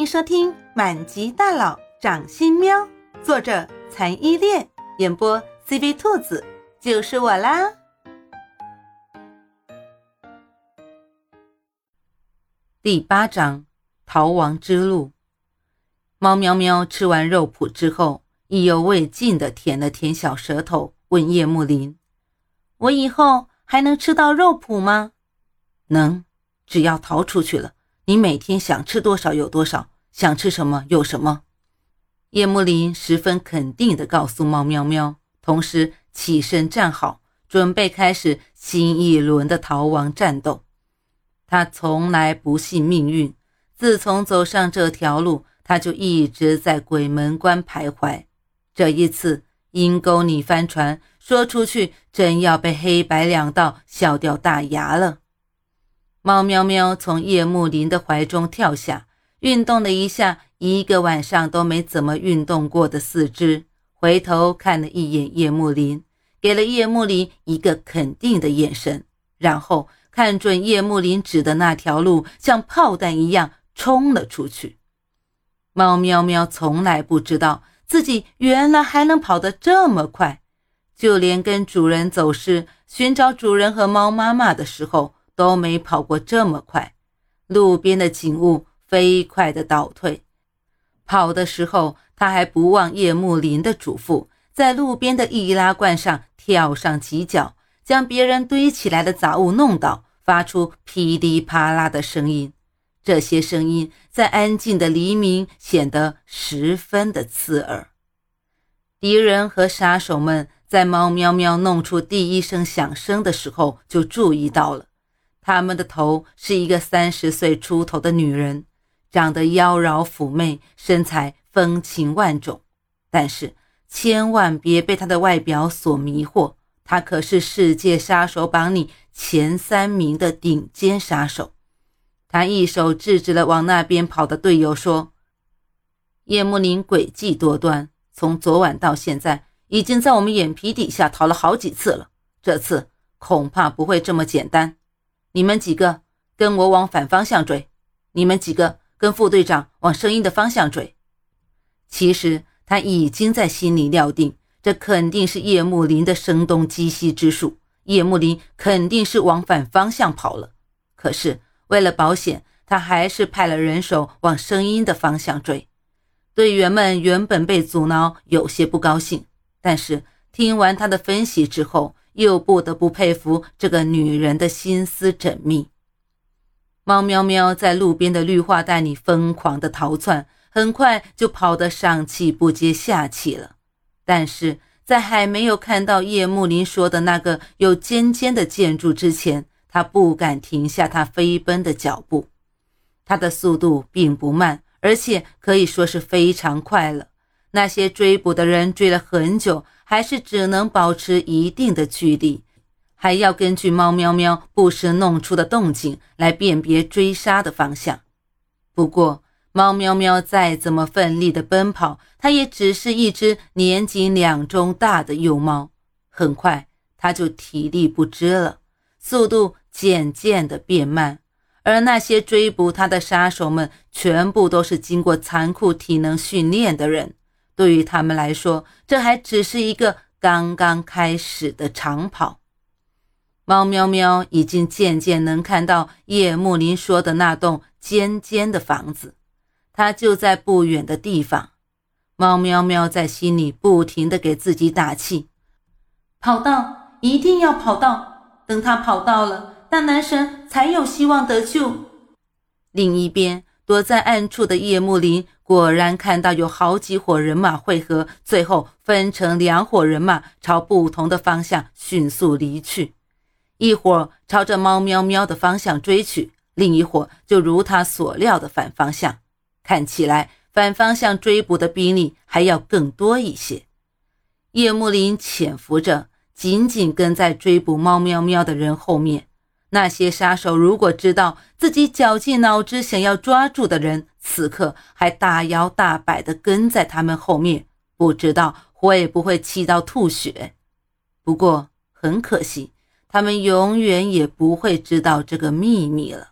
迎收听《满级大佬掌心喵》，作者残依恋，演播 CV 兔子，就是我啦。第八章逃亡之路。猫喵喵吃完肉脯之后，意犹未尽的舔了舔小舌头，问叶幕林：“我以后还能吃到肉脯吗？”“能，只要逃出去了。”你每天想吃多少有多少，想吃什么有什么。叶幕林十分肯定地告诉猫喵喵，同时起身站好，准备开始新一轮的逃亡战斗。他从来不信命运，自从走上这条路，他就一直在鬼门关徘徊。这一次阴沟里翻船，说出去真要被黑白两道笑掉大牙了。猫喵喵从叶幕林的怀中跳下，运动了一下一个晚上都没怎么运动过的四肢，回头看了一眼叶幕林，给了叶幕林一个肯定的眼神，然后看准叶幕林指的那条路，像炮弹一样冲了出去。猫喵喵从来不知道自己原来还能跑得这么快，就连跟主人走失、寻找主人和猫妈妈的时候。都没跑过这么快，路边的景物飞快的倒退。跑的时候，他还不忘叶幕林的嘱咐，在路边的易拉罐上跳上几脚，将别人堆起来的杂物弄倒，发出噼里啪啦的声音。这些声音在安静的黎明显得十分的刺耳。敌人和杀手们在猫喵喵弄出第一声响声的时候就注意到了。他们的头是一个三十岁出头的女人，长得妖娆妩媚，身材风情万种。但是千万别被她的外表所迷惑，她可是世界杀手榜里前三名的顶尖杀手。他一手制止了往那边跑的队友，说：“叶幕林诡计多端，从昨晚到现在，已经在我们眼皮底下逃了好几次了。这次恐怕不会这么简单。”你们几个跟我往反方向追，你们几个跟副队长往声音的方向追。其实他已经在心里料定，这肯定是叶幕林的声东击西之术，叶幕林肯定是往反方向跑了。可是为了保险，他还是派了人手往声音的方向追。队员们原本被阻挠，有些不高兴，但是听完他的分析之后。又不得不佩服这个女人的心思缜密。猫喵喵在路边的绿化带里疯狂的逃窜，很快就跑得上气不接下气了。但是在还没有看到叶幕林说的那个有尖尖的建筑之前，他不敢停下他飞奔的脚步。他的速度并不慢，而且可以说是非常快了。那些追捕的人追了很久。还是只能保持一定的距离，还要根据猫喵喵不时弄出的动静来辨别追杀的方向。不过，猫喵喵再怎么奋力的奔跑，它也只是一只年仅两周大的幼猫。很快，它就体力不支了，速度渐渐的变慢。而那些追捕它的杀手们，全部都是经过残酷体能训练的人。对于他们来说，这还只是一个刚刚开始的长跑。猫喵喵已经渐渐能看到叶幕林说的那栋尖尖的房子，它就在不远的地方。猫喵喵在心里不停地给自己打气：“跑到，一定要跑到！等他跑到了，那男神才有希望得救。”另一边，躲在暗处的叶幕林。果然看到有好几伙人马汇合，最后分成两伙人马朝不同的方向迅速离去。一伙朝着猫喵喵的方向追去，另一伙就如他所料的反方向。看起来反方向追捕的兵力还要更多一些。叶幕林潜伏着，紧紧跟在追捕猫喵喵的人后面。那些杀手如果知道自己绞尽脑汁想要抓住的人，此刻还大摇大摆地跟在他们后面，不知道会不会气到吐血。不过很可惜，他们永远也不会知道这个秘密了。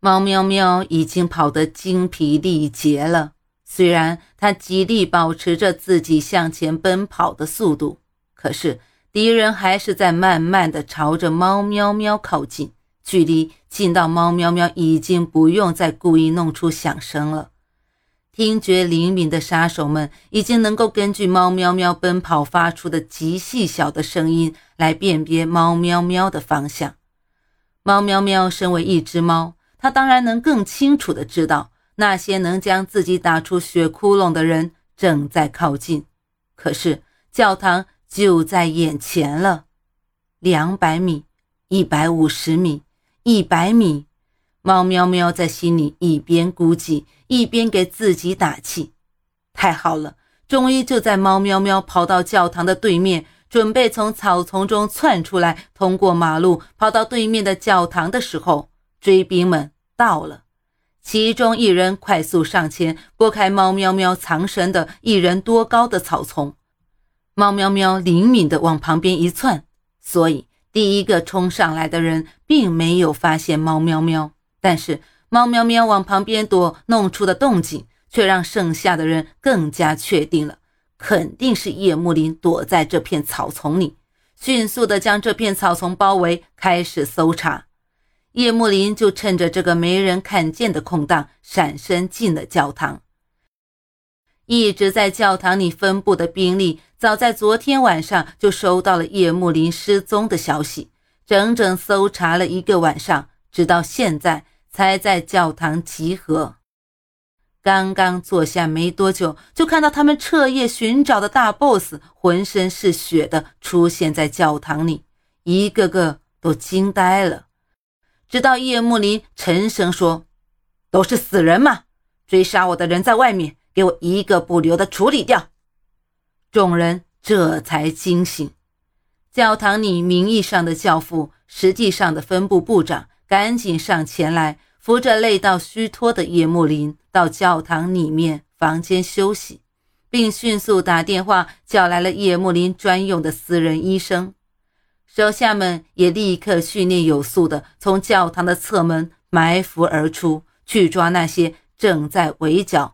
猫喵喵已经跑得精疲力竭了，虽然它极力保持着自己向前奔跑的速度，可是敌人还是在慢慢的朝着猫喵喵靠近，距离近到猫喵喵已经不用再故意弄出响声了。听觉灵敏的杀手们已经能够根据猫喵喵奔跑发出的极细小的声音来辨别猫喵喵的方向。猫喵喵身为一只猫。他当然能更清楚地知道，那些能将自己打出血窟窿的人正在靠近。可是教堂就在眼前了，两百米，一百五十米，一百米。猫喵喵在心里一边估计，一边给自己打气。太好了，终于就在猫喵喵跑到教堂的对面，准备从草丛中窜出来，通过马路跑到对面的教堂的时候，追兵们。到了，其中一人快速上前拨开猫喵喵藏身的一人多高的草丛，猫喵喵灵敏地往旁边一窜，所以第一个冲上来的人并没有发现猫喵喵。但是猫喵喵往旁边躲弄出的动静，却让剩下的人更加确定了，肯定是叶幕林躲在这片草丛里，迅速地将这片草丛包围，开始搜查。叶幕林就趁着这个没人看见的空档，闪身进了教堂。一直在教堂里分布的兵力，早在昨天晚上就收到了叶幕林失踪的消息，整整搜查了一个晚上，直到现在才在教堂集合。刚刚坐下没多久，就看到他们彻夜寻找的大 boss 浑身是血的出现在教堂里，一个个都惊呆了。直到叶幕林沉声说：“都是死人嘛！追杀我的人在外面，给我一个不留的处理掉。”众人这才惊醒。教堂里名义上的教父，实际上的分部部长，赶紧上前来，扶着累到虚脱的叶幕林到教堂里面房间休息，并迅速打电话叫来了叶幕林专用的私人医生。手下们也立刻训练有素地从教堂的侧门埋伏而出，去抓那些正在围剿